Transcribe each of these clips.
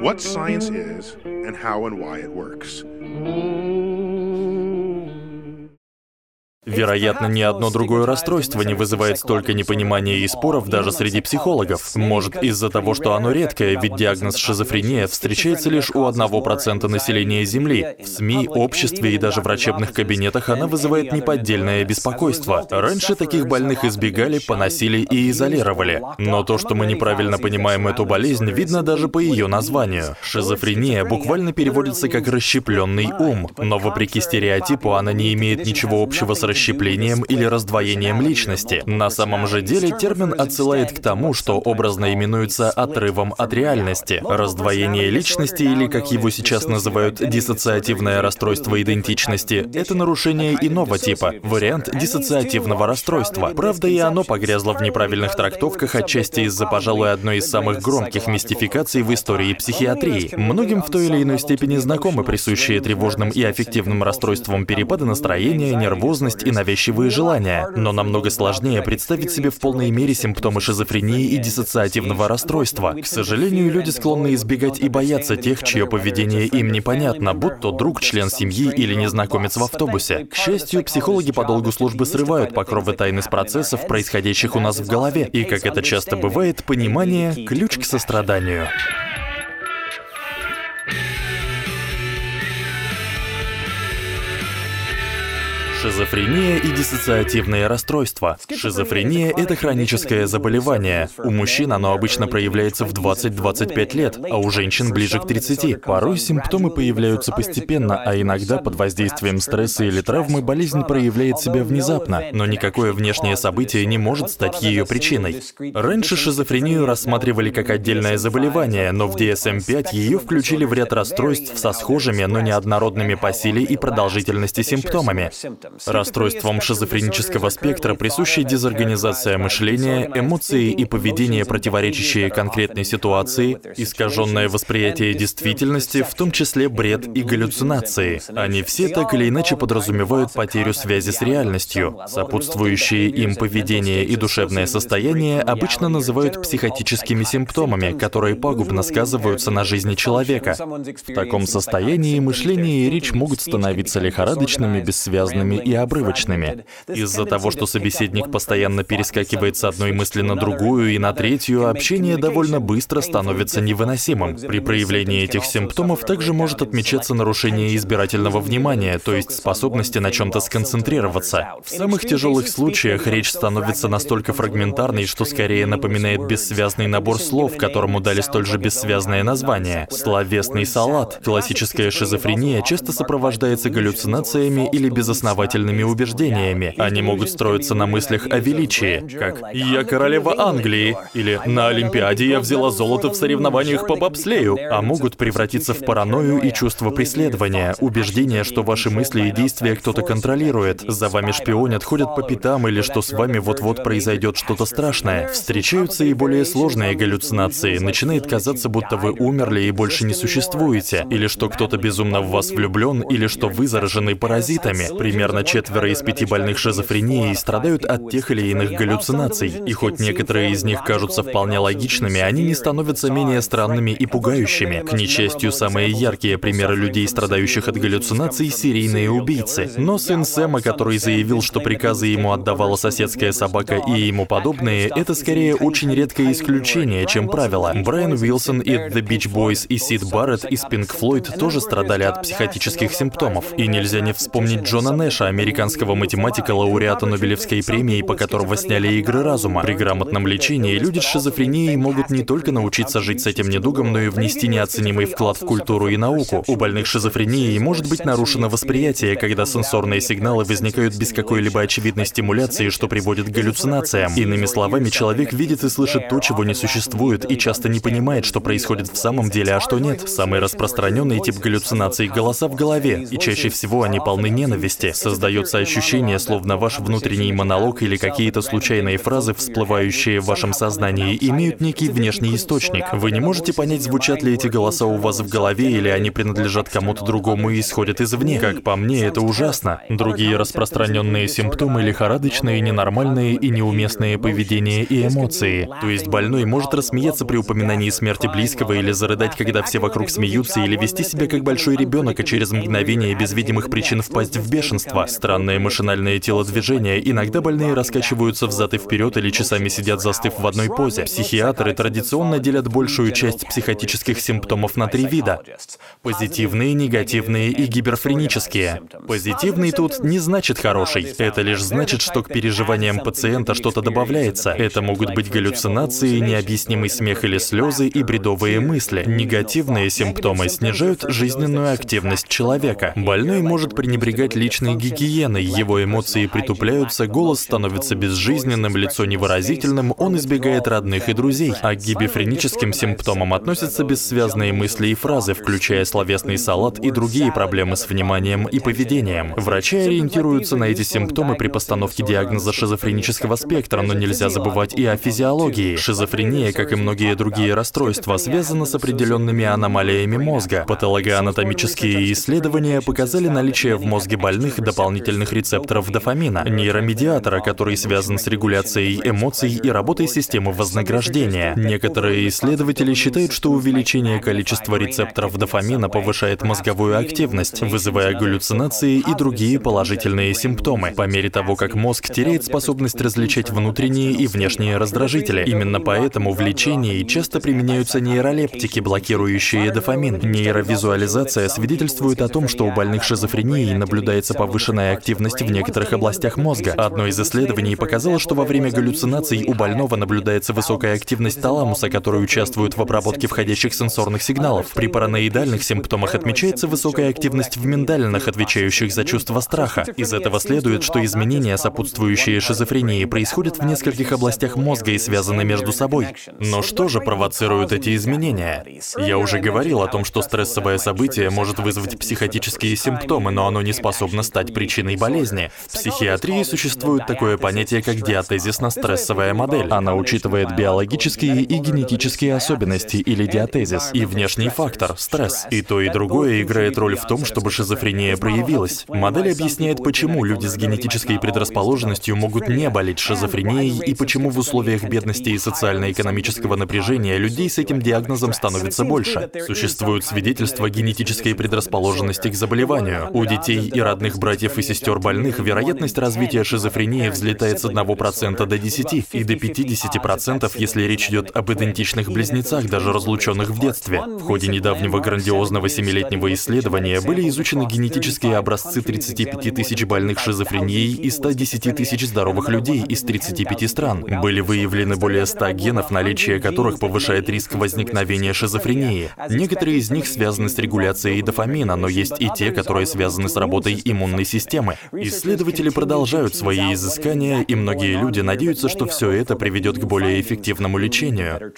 what science is and how and why it works. Вероятно, ни одно другое расстройство не вызывает столько непонимания и споров даже среди психологов. Может, из-за того, что оно редкое, ведь диагноз шизофрения встречается лишь у 1% населения Земли. В СМИ, обществе и даже врачебных кабинетах она вызывает неподдельное беспокойство. Раньше таких больных избегали, поносили и изолировали. Но то, что мы неправильно понимаем эту болезнь, видно даже по ее названию. Шизофрения буквально переводится как «расщепленный ум», но вопреки стереотипу она не имеет ничего общего с расщеплением или раздвоением личности. На самом же деле термин отсылает к тому, что образно именуется отрывом от реальности. Раздвоение личности или, как его сейчас называют, диссоциативное расстройство идентичности, это нарушение иного типа, вариант диссоциативного расстройства. Правда, и оно погрязло в неправильных трактовках отчасти из-за, пожалуй, одной из самых громких мистификаций в истории психиатрии. Многим в той или иной степени знакомы присущие тревожным и аффективным расстройствам перепады настроения, нервозность и навязчивые желания, но намного сложнее представить себе в полной мере симптомы шизофрении и диссоциативного расстройства. К сожалению, люди склонны избегать и бояться тех, чье поведение им непонятно, будь то друг, член семьи или незнакомец в автобусе. К счастью, психологи по долгу службы срывают покровы тайны с процессов, происходящих у нас в голове, и, как это часто бывает, понимание – ключ к состраданию. Шизофрения и диссоциативные расстройства. Шизофрения – это хроническое заболевание. У мужчин оно обычно проявляется в 20-25 лет, а у женщин ближе к 30. Порой симптомы появляются постепенно, а иногда под воздействием стресса или травмы болезнь проявляет себя внезапно, но никакое внешнее событие не может стать ее причиной. Раньше шизофрению рассматривали как отдельное заболевание, но в DSM-5 ее включили в ряд расстройств со схожими, но неоднородными по силе и продолжительности симптомами. Расстройством шизофренического спектра присущи дезорганизация мышления, эмоции и поведение, противоречащие конкретной ситуации, искаженное восприятие действительности, в том числе бред и галлюцинации. Они все так или иначе подразумевают потерю связи с реальностью. Сопутствующие им поведение и душевное состояние обычно называют психотическими симптомами, которые пагубно сказываются на жизни человека. В таком состоянии мышление и речь могут становиться лихорадочными, бессвязными и обрывочными. Из-за того, что собеседник постоянно перескакивает с одной мысли на другую и на третью, общение довольно быстро становится невыносимым. При проявлении этих симптомов также может отмечаться нарушение избирательного внимания, то есть способности на чем-то сконцентрироваться. В самых тяжелых случаях речь становится настолько фрагментарной, что скорее напоминает бессвязный набор слов, которому дали столь же бессвязное название. Словесный салат. Классическая шизофрения часто сопровождается галлюцинациями или безосновательными основательными убеждениями. Они могут строиться на мыслях о величии, как «Я королева Англии» или «На Олимпиаде я взяла золото в соревнованиях по бобслею», а могут превратиться в паранойю и чувство преследования, убеждение, что ваши мысли и действия кто-то контролирует, за вами шпионят, ходят по пятам или что с вами вот-вот произойдет что-то страшное. Встречаются и более сложные галлюцинации. Начинает казаться, будто вы умерли и больше не существуете, или что кто-то безумно в вас влюблен, или что вы заражены паразитами. Примерно четверо из пяти больных шизофренией страдают от тех или иных галлюцинаций, и хоть некоторые из них кажутся вполне логичными, они не становятся менее странными и пугающими. К несчастью, самые яркие примеры людей, страдающих от галлюцинаций, серийные убийцы. Но сын Сэма, который заявил, что приказы ему отдавала соседская собака и ему подобные, это скорее очень редкое исключение, чем правило. Брайан Уилсон и The Beach Boys и Сид Барретт из Pink Floyd тоже страдали от психотических симптомов. И нельзя не вспомнить Джона Нэша, американского математика, лауреата Нобелевской премии, по которого сняли «Игры разума». При грамотном лечении люди с шизофренией могут не только научиться жить с этим недугом, но и внести неоценимый вклад в культуру и науку. У больных шизофренией может быть нарушено восприятие, когда сенсорные сигналы возникают без какой-либо очевидной стимуляции, что приводит к галлюцинациям. Иными словами, человек видит и слышит то, чего не существует, и часто не понимает, что происходит в самом деле, а что нет. Самый распространенный тип галлюцинаций — голоса в голове, и чаще всего они полны ненависти. Создается ощущение, словно ваш внутренний монолог или какие-то случайные фразы, всплывающие в вашем сознании, имеют некий внешний источник. Вы не можете понять, звучат ли эти голоса у вас в голове, или они принадлежат кому-то другому и исходят извне. Как по мне, это ужасно. Другие распространенные симптомы — лихорадочные, ненормальные и неуместные поведения и эмоции. То есть больной может рассмеяться при упоминании смерти близкого или зарыдать, когда все вокруг смеются, или вести себя как большой ребенок, а через мгновение без видимых причин впасть в бешенство. Странные машинальные телодвижения. Иногда больные раскачиваются взад и вперед или часами сидят застыв в одной позе. Психиатры традиционно делят большую часть психотических симптомов на три вида. Позитивные, негативные и гиперфренические. Позитивный тут не значит хороший. Это лишь значит, что к переживаниям пациента что-то добавляется. Это могут быть галлюцинации, необъяснимый смех или слезы и бредовые мысли. Негативные симптомы снижают жизненную активность человека. Больной может пренебрегать личной гигиеной, его эмоции притупляются, голос становится безжизненным, лицо невыразительным, он избегает родных и друзей. А к гибефреническим симптомам относятся бессвязные мысли и фразы, включая словесный салат и другие проблемы с вниманием и поведением. Врачи ориентируются на эти симптомы при постановке диагноза шизофренического спектра, но нельзя забывать и о физиологии. Шизофрения, как и многие другие расстройства, связана с определенными аномалиями мозга. Патологоанатомические исследования показали наличие в мозге больных дополнительных рецепторов дофамина, нейромедиатора, который связан с регуляцией эмоций и работой системы вознаграждения. Некоторые исследователи считают, что увеличение количества рецепторов дофамина повышает мозговую активность, вызывая галлюцинации и другие положительные симптомы, по мере того, как мозг теряет способность различать внутренние и внешние раздражители. Именно поэтому в лечении часто применяются нейролептики, блокирующие дофамин. Нейровизуализация свидетельствует о том, что у больных шизофренией наблюдается повышенная активность в некоторых областях мозга. Одно из исследований показало, что во время галлюцинаций у больного наблюдается высокая активность таламуса, который участвует в обработке входящих сенсорных сигналов. При параноидальных симптомах отмечается высокая активность в миндалинах, отвечающих за чувство страха. Из этого следует, что изменения, сопутствующие шизофрении, происходят в нескольких областях мозга и связаны между собой. Но что же провоцирует эти изменения? Я уже говорил о том, что стрессовое событие может вызвать психотические симптомы, но оно не способно стать причиной болезни. В психиатрии существует такое понятие, как диатезисно-стрессовая модель. Она учитывает биологические и генетические особенности или диатезис, и внешний фактор — стресс. И то, и другое играет роль в том, чтобы шизофрения проявилась. Модель объясняет, почему люди с генетической предрасположенностью могут не болеть шизофренией и почему в условиях бедности и социально-экономического напряжения людей с этим диагнозом становится больше. Существуют свидетельства генетической предрасположенности к заболеванию. У детей и родных братьев и сестер больных вероятность развития шизофрении взлетает с 1% до 10 и до 50%, если речь идет об идентичных близнецах, даже разлученных в детстве. В ходе недавнего грандиозного семилетнего исследования были изучены генетические образцы 35 тысяч больных шизофренией и 110 тысяч здоровых людей из 35 стран. Были выявлены более 100 генов, наличие которых повышает риск возникновения шизофрении. Некоторые из них связаны с регуляцией дофамина, но есть и те, которые связаны с работой иммунной системы. Исследователи продолжают свои изыскания, и многие люди надеются, что все это приведет к более эффективному лечению.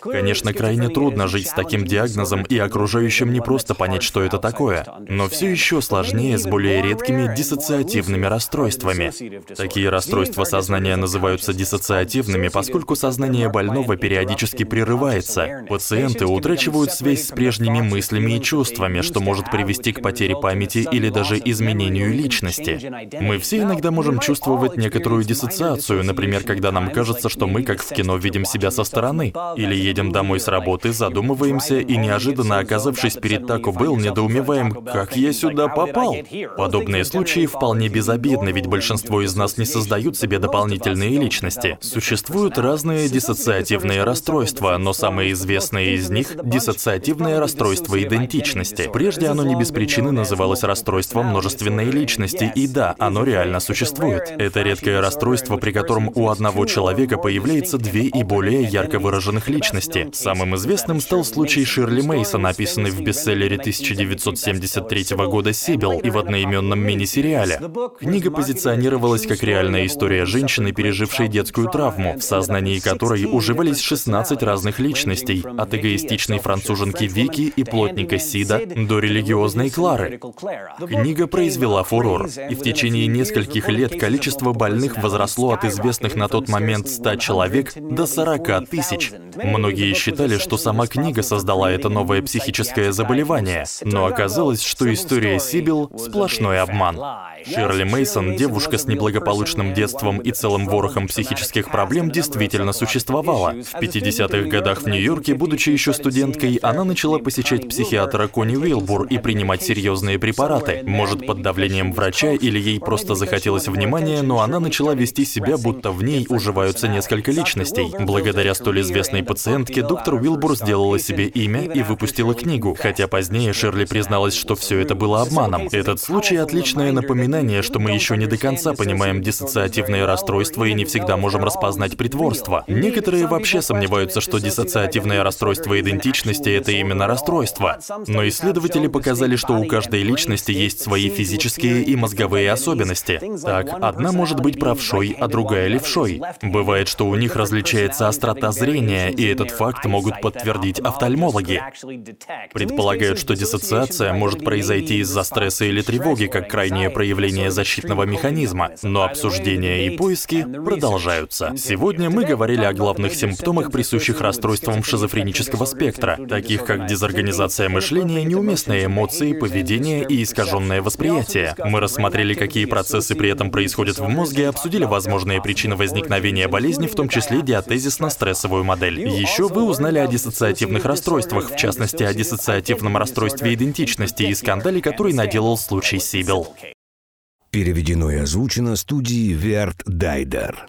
Конечно, крайне трудно жить с таким диагнозом, и окружающим не просто понять, что это такое. Но все еще сложнее с более редкими диссоциативными расстройствами. Такие расстройства сознания называются диссоциативными, поскольку сознание больного периодически прерывается. Пациенты утрачивают связь с прежними мыслями и чувствами, что может привести к потере памяти или даже изменению личности. Мы все иногда можем чувствовать некоторую диссоциацию, например, когда нам кажется, что мы, как в кино, видим себя со стороны. Или едем домой с работы, задумываемся и неожиданно оказавшись перед Тако Белл, недоумеваем, как я сюда попал. Подобные случаи вполне безобидны, ведь большинство из нас не создают себе дополнительные личности. Существуют разные диссоциативные расстройства, но самое известное из них — диссоциативное расстройство идентичности. Прежде оно не без причины называлось расстройством множественной личности, и да, оно реально существует. Это редкое расстройство, при котором у одного человека появляется две и более ярко выраженных личности. Самым известным стал случай Ширли Мейсон, описанный в бестселлере 1973 года «Сибил» и в одноименном мини-сериале. Книга позиционировалась как реальная история женщины, пережившей детскую травму, в сознании которой уживались 16 разных личностей, от эгоистичной француженки Вики и плотника Сида до религиозной Клары. Книга произвела фурор фурор, и в течение нескольких лет количество больных возросло от известных на тот момент 100 человек до 40 тысяч. Многие считали, что сама книга создала это новое психическое заболевание, но оказалось, что история Сибил — сплошной обман. Ширли Мейсон, девушка с неблагополучным детством и целым ворохом психических проблем, действительно существовала. В 50-х годах в Нью-Йорке, будучи еще студенткой, она начала посещать психиатра Кони Уилбур и принимать серьезные препараты. Может, под давлением врача или ей просто захотелось внимания, но она начала вести себя, будто в ней уживаются несколько личностей. Благодаря столь известной пациентке, доктор Уилбур сделала себе имя и выпустила книгу, хотя позднее Шерли призналась, что все это было обманом. Этот случай — отличное напоминание, что мы еще не до конца понимаем диссоциативные расстройства и не всегда можем распознать притворство. Некоторые вообще сомневаются, что диссоциативное расстройство идентичности — это именно расстройство. Но исследователи показали, что у каждой личности есть свои физические и мозговые особенности. Так, одна может быть правшой, а другая левшой. Бывает, что у них различается острота зрения, и этот факт могут подтвердить офтальмологи. Предполагают, что диссоциация может произойти из-за стресса или тревоги, как крайнее проявление защитного механизма, но обсуждения и поиски продолжаются. Сегодня мы говорили о главных симптомах, присущих расстройствам шизофренического спектра, таких как дезорганизация мышления, неуместные эмоции, поведение и искаженное восприятие. Мы рассмотрели, какие процессы при этом происходят в мозге, обсудили возможные причины возникновения болезни, в том числе диатезисно-стрессовую модель. Еще вы узнали о диссоциативных расстройствах, в частности, о диссоциативном расстройстве идентичности и скандале, который наделал случай Сибил. Переведено и озвучено студией Верт Дайдер.